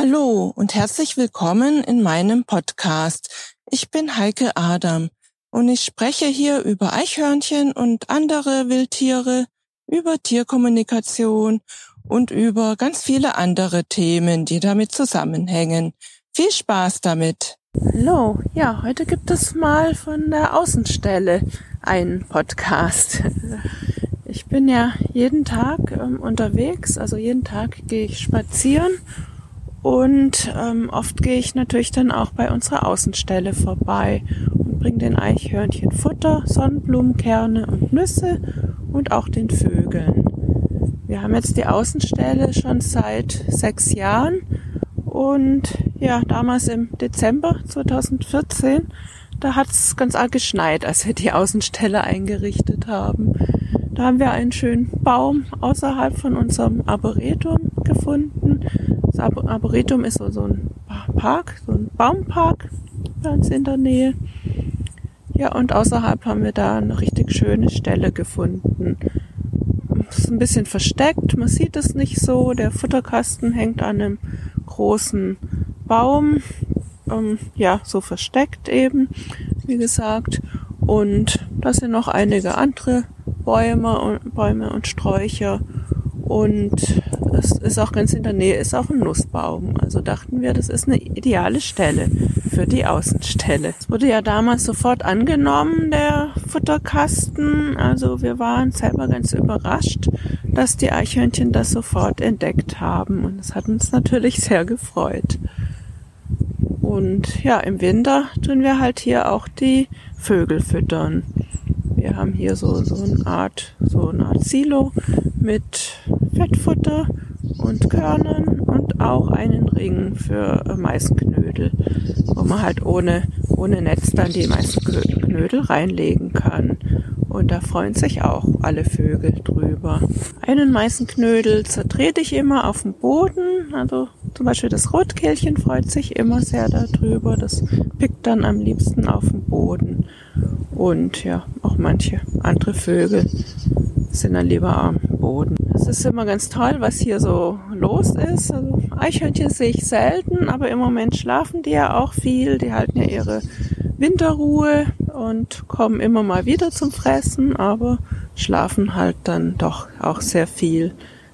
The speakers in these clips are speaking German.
Hallo und herzlich willkommen in meinem Podcast. Ich bin Heike Adam und ich spreche hier über Eichhörnchen und andere Wildtiere, über Tierkommunikation und über ganz viele andere Themen, die damit zusammenhängen. Viel Spaß damit! Hallo, ja, heute gibt es mal von der Außenstelle einen Podcast. Ich bin ja jeden Tag ähm, unterwegs, also jeden Tag gehe ich spazieren und ähm, oft gehe ich natürlich dann auch bei unserer Außenstelle vorbei und bringe den Eichhörnchen Futter, Sonnenblumenkerne und Nüsse und auch den Vögeln. Wir haben jetzt die Außenstelle schon seit sechs Jahren und ja, damals im Dezember 2014, da hat es ganz arg geschneit, als wir die Außenstelle eingerichtet haben. Da haben wir einen schönen Baum außerhalb von unserem Arboretum gefunden. Das Arboretum ist so, so ein Park, so ein Baumpark uns in der Nähe. Ja, und außerhalb haben wir da eine richtig schöne Stelle gefunden. Ist ein bisschen versteckt, man sieht es nicht so. Der Futterkasten hängt an einem großen Baum, ähm, ja, so versteckt eben, wie gesagt. Und da sind noch einige andere Bäume und, Bäume und Sträucher. Und ist auch ganz in der Nähe, ist auch ein Nussbaum. Also dachten wir, das ist eine ideale Stelle für die Außenstelle. Es wurde ja damals sofort angenommen, der Futterkasten. Also wir waren selber ganz überrascht, dass die Eichhörnchen das sofort entdeckt haben. Und es hat uns natürlich sehr gefreut. Und ja, im Winter tun wir halt hier auch die Vögel füttern. Wir haben hier so, so eine Art, so eine Art Silo mit Fettfutter und Körnern und auch einen Ring für Meißenknödel, wo man halt ohne, ohne Netz dann die Meißenknödel reinlegen kann. Und da freuen sich auch alle Vögel drüber. Einen Meißenknödel zertrete ich immer auf dem Boden. Also zum Beispiel das Rotkehlchen freut sich immer sehr darüber. Das pickt dann am liebsten auf dem Boden. Und ja, auch manche andere Vögel sind dann lieber am Boden. Ist immer ganz toll, was hier so los ist. Also Eichhörnchen sehe ich selten, aber im Moment schlafen die ja auch viel. Die halten ja ihre Winterruhe und kommen immer mal wieder zum Fressen, aber schlafen halt dann doch auch sehr viel.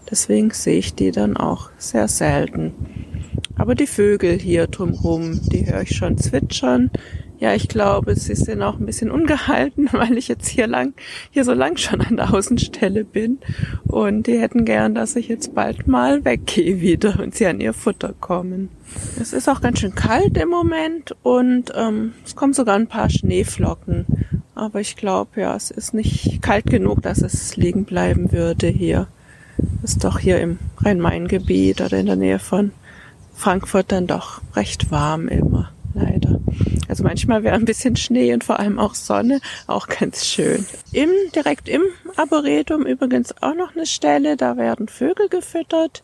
Deswegen sehe ich die dann auch sehr selten. Aber die Vögel hier drumherum, die höre ich schon zwitschern. Ja, ich glaube, sie sind auch ein bisschen ungehalten, weil ich jetzt hier lang, hier so lang schon an der Außenstelle bin. Und die hätten gern, dass ich jetzt bald mal weggehe wieder und sie an ihr Futter kommen. Es ist auch ganz schön kalt im Moment und ähm, es kommen sogar ein paar Schneeflocken. Aber ich glaube, ja, es ist nicht kalt genug, dass es liegen bleiben würde hier. Ist doch hier im Rhein-Main-Gebiet oder in der Nähe von Frankfurt dann doch recht warm immer. Also manchmal wäre ein bisschen Schnee und vor allem auch Sonne auch ganz schön. Im, direkt im Arboretum übrigens auch noch eine Stelle, da werden Vögel gefüttert.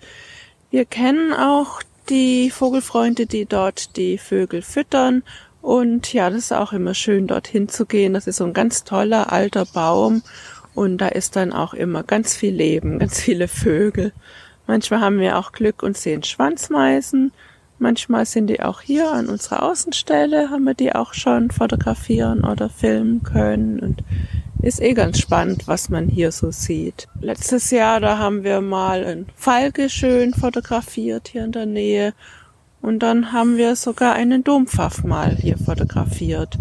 Wir kennen auch die Vogelfreunde, die dort die Vögel füttern. Und ja, das ist auch immer schön, dorthin zu gehen. Das ist so ein ganz toller alter Baum. Und da ist dann auch immer ganz viel Leben, ganz viele Vögel. Manchmal haben wir auch Glück und sehen Schwanzmeisen. Manchmal sind die auch hier an unserer Außenstelle, haben wir die auch schon fotografieren oder filmen können und ist eh ganz spannend, was man hier so sieht. Letztes Jahr, da haben wir mal ein Falke schön fotografiert hier in der Nähe und dann haben wir sogar einen Dompfaff mal hier fotografiert.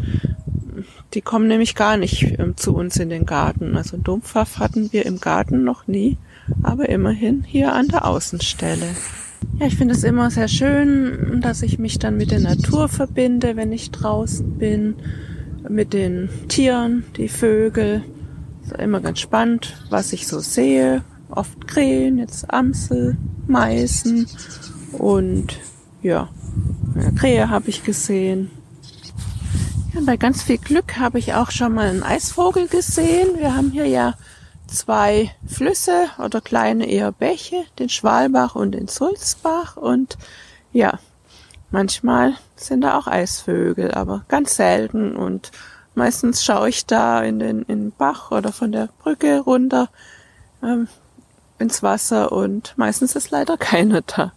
Die kommen nämlich gar nicht ähm, zu uns in den Garten. Also einen Dompfaff hatten wir im Garten noch nie, aber immerhin hier an der Außenstelle. Ja, ich finde es immer sehr schön, dass ich mich dann mit der Natur verbinde, wenn ich draußen bin, mit den Tieren, die Vögel. Ist immer ganz spannend, was ich so sehe. Oft Krähen, jetzt Amsel, Meißen und ja, Krähe habe ich gesehen. Ja, bei ganz viel Glück habe ich auch schon mal einen Eisvogel gesehen. Wir haben hier ja zwei Flüsse oder kleine eher Bäche, den Schwalbach und den Sulzbach und ja, manchmal sind da auch Eisvögel, aber ganz selten und meistens schaue ich da in den, in den Bach oder von der Brücke runter. Ähm, ins Wasser und meistens ist leider keiner da.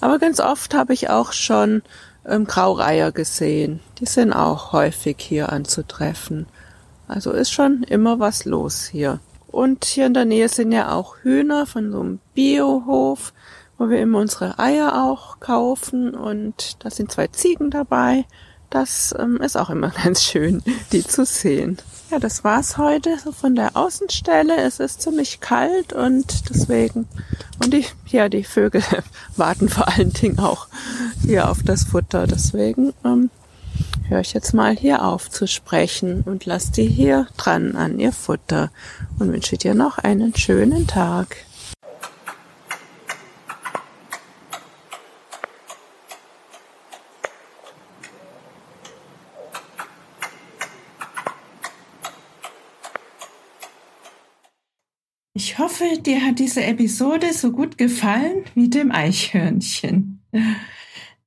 Aber ganz oft habe ich auch schon ähm, Graureiher gesehen. Die sind auch häufig hier anzutreffen. Also ist schon immer was los hier. Und hier in der Nähe sind ja auch Hühner von so einem Biohof, wo wir immer unsere Eier auch kaufen. Und da sind zwei Ziegen dabei. Das ähm, ist auch immer ganz schön, die zu sehen. Ja, das war's heute so von der Außenstelle. Es ist ziemlich kalt und deswegen, und die, ja, die Vögel warten vor allen Dingen auch hier auf das Futter. Deswegen ähm, höre ich jetzt mal hier auf zu sprechen und lasse die hier dran an ihr Futter und wünsche dir noch einen schönen Tag. Ich hoffe, dir hat diese Episode so gut gefallen wie dem Eichhörnchen.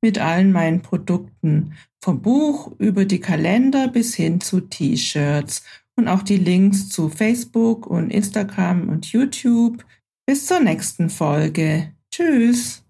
mit allen meinen Produkten, vom Buch über die Kalender bis hin zu T-Shirts und auch die Links zu Facebook und Instagram und YouTube. Bis zur nächsten Folge. Tschüss.